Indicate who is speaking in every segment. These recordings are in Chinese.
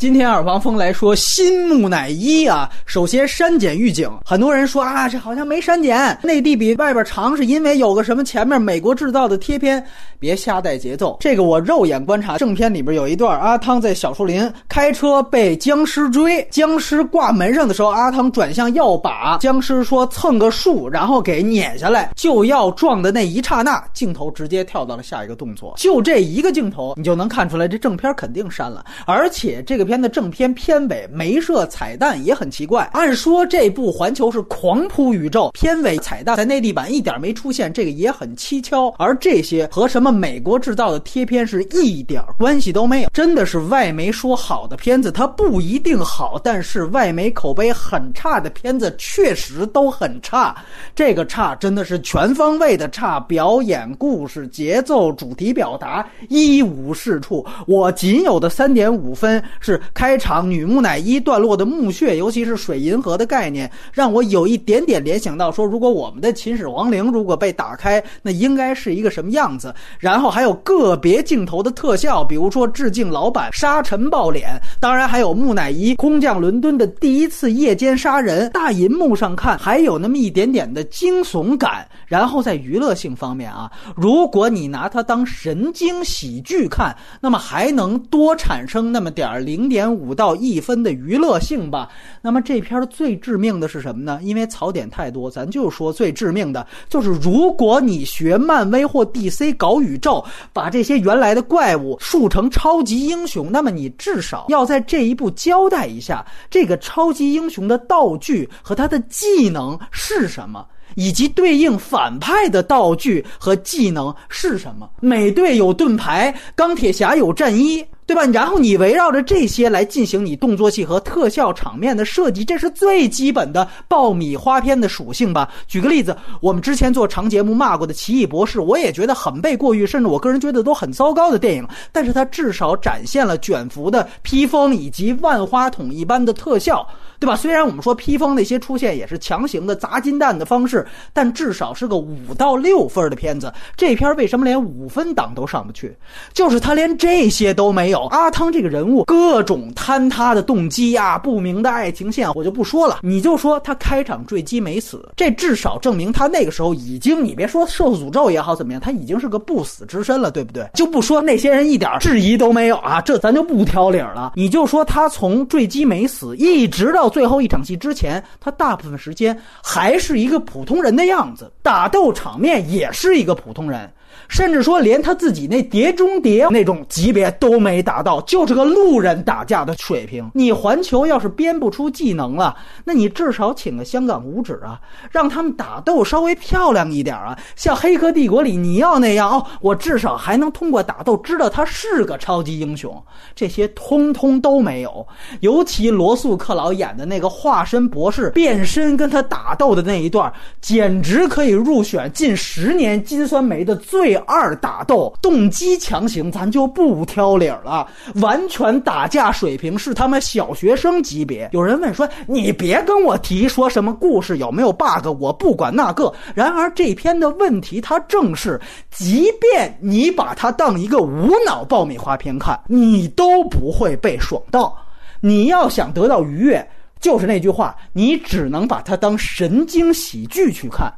Speaker 1: 今天耳旁风来说新木乃伊啊，首先删减预警，很多人说啊，这好像没删减，内地比外边长，是因为有个什么前面美国制造的贴片，别瞎带节奏。这个我肉眼观察，正片里边有一段阿汤在小树林开车被僵尸追，僵尸挂门上的时候，阿汤转向要把僵尸说蹭个树，然后给撵下来，就要撞的那一刹那，镜头直接跳到了下一个动作，就这一个镜头，你就能看出来这正片肯定删了，而且这个。片的正片片尾没设彩蛋也很奇怪。按说这部环球是狂扑宇宙，片尾彩蛋在内地版一点没出现，这个也很蹊跷。而这些和什么美国制造的贴片是一点关系都没有。真的是外媒说好的片子，它不一定好，但是外媒口碑很差的片子确实都很差。这个差真的是全方位的差，表演、故事、节奏、主题表达一无是处。我仅有的三点五分是。开场女木乃伊段落的墓穴，尤其是水银河的概念，让我有一点点联想到说，如果我们的秦始皇陵如果被打开，那应该是一个什么样子？然后还有个别镜头的特效，比如说致敬老板沙尘暴脸，当然还有木乃伊空降伦敦的第一次夜间杀人，大银幕上看还有那么一点点的惊悚感。然后在娱乐性方面啊，如果你拿它当神经喜剧看，那么还能多产生那么点儿灵。点五到一分的娱乐性吧。那么这篇最致命的是什么呢？因为槽点太多，咱就说最致命的就是，如果你学漫威或 DC 搞宇宙，把这些原来的怪物塑成超级英雄，那么你至少要在这一步交代一下，这个超级英雄的道具和他的技能是什么，以及对应反派的道具和技能是什么。美队有盾牌，钢铁侠有战衣。对吧？然后你围绕着这些来进行你动作戏和特效场面的设计，这是最基本的爆米花片的属性吧？举个例子，我们之前做长节目骂过的《奇异博士》，我也觉得很被过誉，甚至我个人觉得都很糟糕的电影。但是它至少展现了卷福的披风以及万花筒一般的特效，对吧？虽然我们说披风那些出现也是强行的砸金蛋的方式，但至少是个五到六分的片子。这片为什么连五分档都上不去？就是它连这些都没有。阿汤这个人物，各种坍塌的动机啊，不明的爱情线，我就不说了。你就说他开场坠机没死，这至少证明他那个时候已经，你别说受诅咒也好怎么样，他已经是个不死之身了，对不对？就不说那些人一点质疑都没有啊，这咱就不挑理了。你就说他从坠机没死，一直到最后一场戏之前，他大部分时间还是一个普通人的样子，打斗场面也是一个普通人。甚至说，连他自己那碟中谍那种级别都没达到，就是个路人打架的水平。你环球要是编不出技能了，那你至少请个香港五指啊，让他们打斗稍微漂亮一点啊。像《黑客帝国》里尼奥那样哦，我至少还能通过打斗知道他是个超级英雄。这些通通都没有。尤其罗素·克劳演的那个化身博士变身跟他打斗的那一段，简直可以入选近十年金酸梅的最。对二打斗动机强行，咱就不挑理儿了。完全打架水平是他们小学生级别。有人问说：“你别跟我提说什么故事有没有 bug，我不管那个。”然而这篇的问题，它正是，即便你把它当一个无脑爆米花片看，你都不会被爽到。你要想得到愉悦，就是那句话，你只能把它当神经喜剧去看。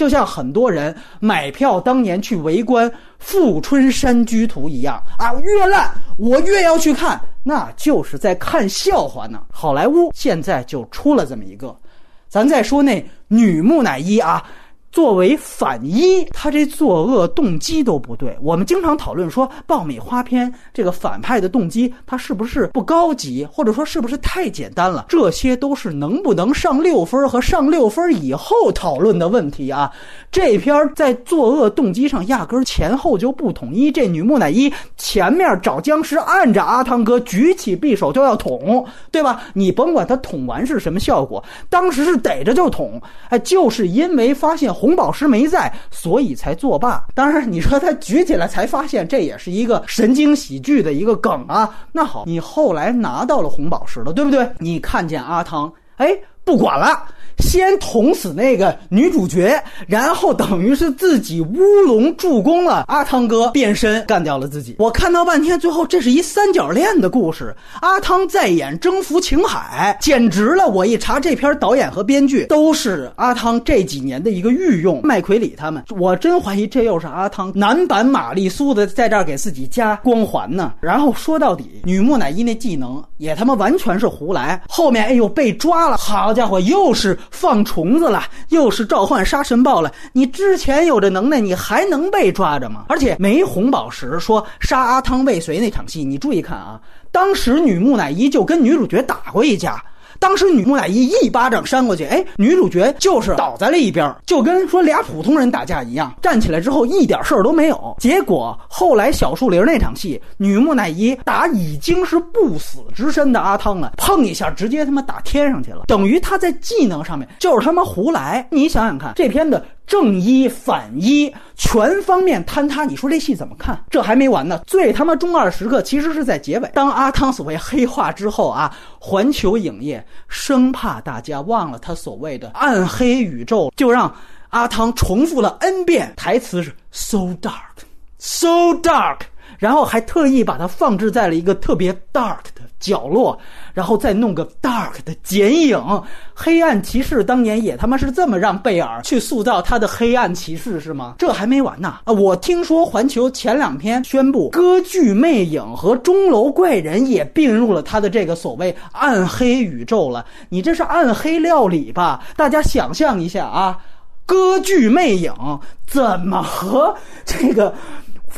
Speaker 1: 就像很多人买票当年去围观《富春山居图》一样啊，越烂我越要去看，那就是在看笑话呢。好莱坞现在就出了这么一个，咱再说那女木乃伊啊。作为反一，他这作恶动机都不对。我们经常讨论说，爆米花片这个反派的动机，他是不是不高级，或者说是不是太简单了？这些都是能不能上六分和上六分以后讨论的问题啊。这篇在作恶动机上压根前后就不统一。这女木乃伊前面找僵尸按着阿汤哥举起匕首就要捅，对吧？你甭管他捅完是什么效果，当时是逮着就捅，哎，就是因为发现。红宝石没在，所以才作罢。当然，你说他举起来才发现，这也是一个神经喜剧的一个梗啊。那好，你后来拿到了红宝石了，对不对？你看见阿汤，哎。不管了。先捅死那个女主角，然后等于是自己乌龙助攻了阿汤哥变身干掉了自己。我看到半天，最后这是一三角恋的故事。阿汤在演征服情海，简直了！我一查这片导演和编剧都是阿汤这几年的一个御用，麦奎里他们。我真怀疑这又是阿汤男版玛丽苏的，在这儿给自己加光环呢。然后说到底，女木乃伊那技能也他妈完全是胡来。后面哎呦被抓了，好家伙，又是。放虫子了，又是召唤杀神豹了。你之前有这能耐，你还能被抓着吗？而且没红宝石，说杀阿汤未遂那场戏，你注意看啊，当时女木乃伊就跟女主角打过一架。当时女木乃伊一巴掌扇过去，哎，女主角就是倒在了一边，就跟说俩普通人打架一样。站起来之后一点事儿都没有。结果后来小树林那场戏，女木乃伊打已经是不死之身的阿汤了，碰一下直接他妈打天上去了，等于他在技能上面就是他妈胡来。你想想看，这片子。正一反一，全方面坍塌。你说这戏怎么看？这还没完呢。最他妈中二时刻其实是在结尾，当阿汤所谓黑化之后啊，环球影业生怕大家忘了他所谓的暗黑宇宙，就让阿汤重复了 n 遍台词是 so dark，so dark。然后还特意把它放置在了一个特别 dark 的角落，然后再弄个 dark 的剪影。黑暗骑士当年也他妈是这么让贝尔去塑造他的黑暗骑士是吗？这还没完呢啊！我听说环球前两天宣布，歌剧魅影和钟楼怪人也并入了他的这个所谓暗黑宇宙了。你这是暗黑料理吧？大家想象一下啊，歌剧魅影怎么和这个？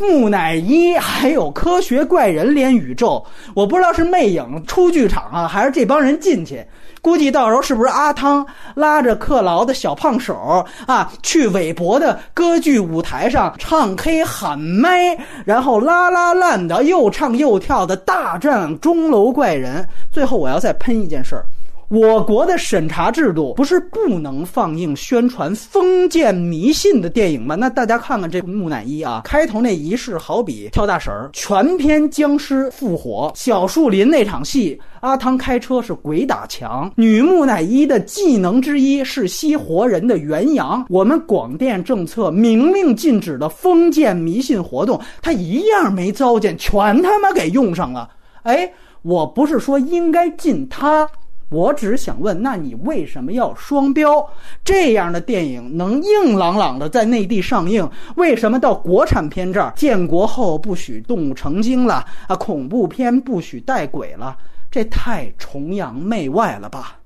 Speaker 1: 木乃伊还有科学怪人连宇宙，我不知道是魅影出剧场啊，还是这帮人进去。估计到时候是不是阿汤拉着克劳的小胖手啊，去韦伯的歌剧舞台上唱 K 喊麦，然后拉拉烂的又唱又跳的大战钟楼怪人。最后我要再喷一件事儿。我国的审查制度不是不能放映宣传封建迷信的电影吗？那大家看看这木乃伊啊，开头那仪式好比跳大神儿，全篇僵尸复活，小树林那场戏，阿汤开车是鬼打墙，女木乃伊的技能之一是吸活人的元阳，我们广电政策明令禁止的封建迷信活动，他一样没糟践，全他妈给用上了。哎，我不是说应该禁他。我只想问，那你为什么要双标？这样的电影能硬朗朗的在内地上映，为什么到国产片这儿，建国后不许动物成精了啊？恐怖片不许带鬼了？这太崇洋媚外了吧？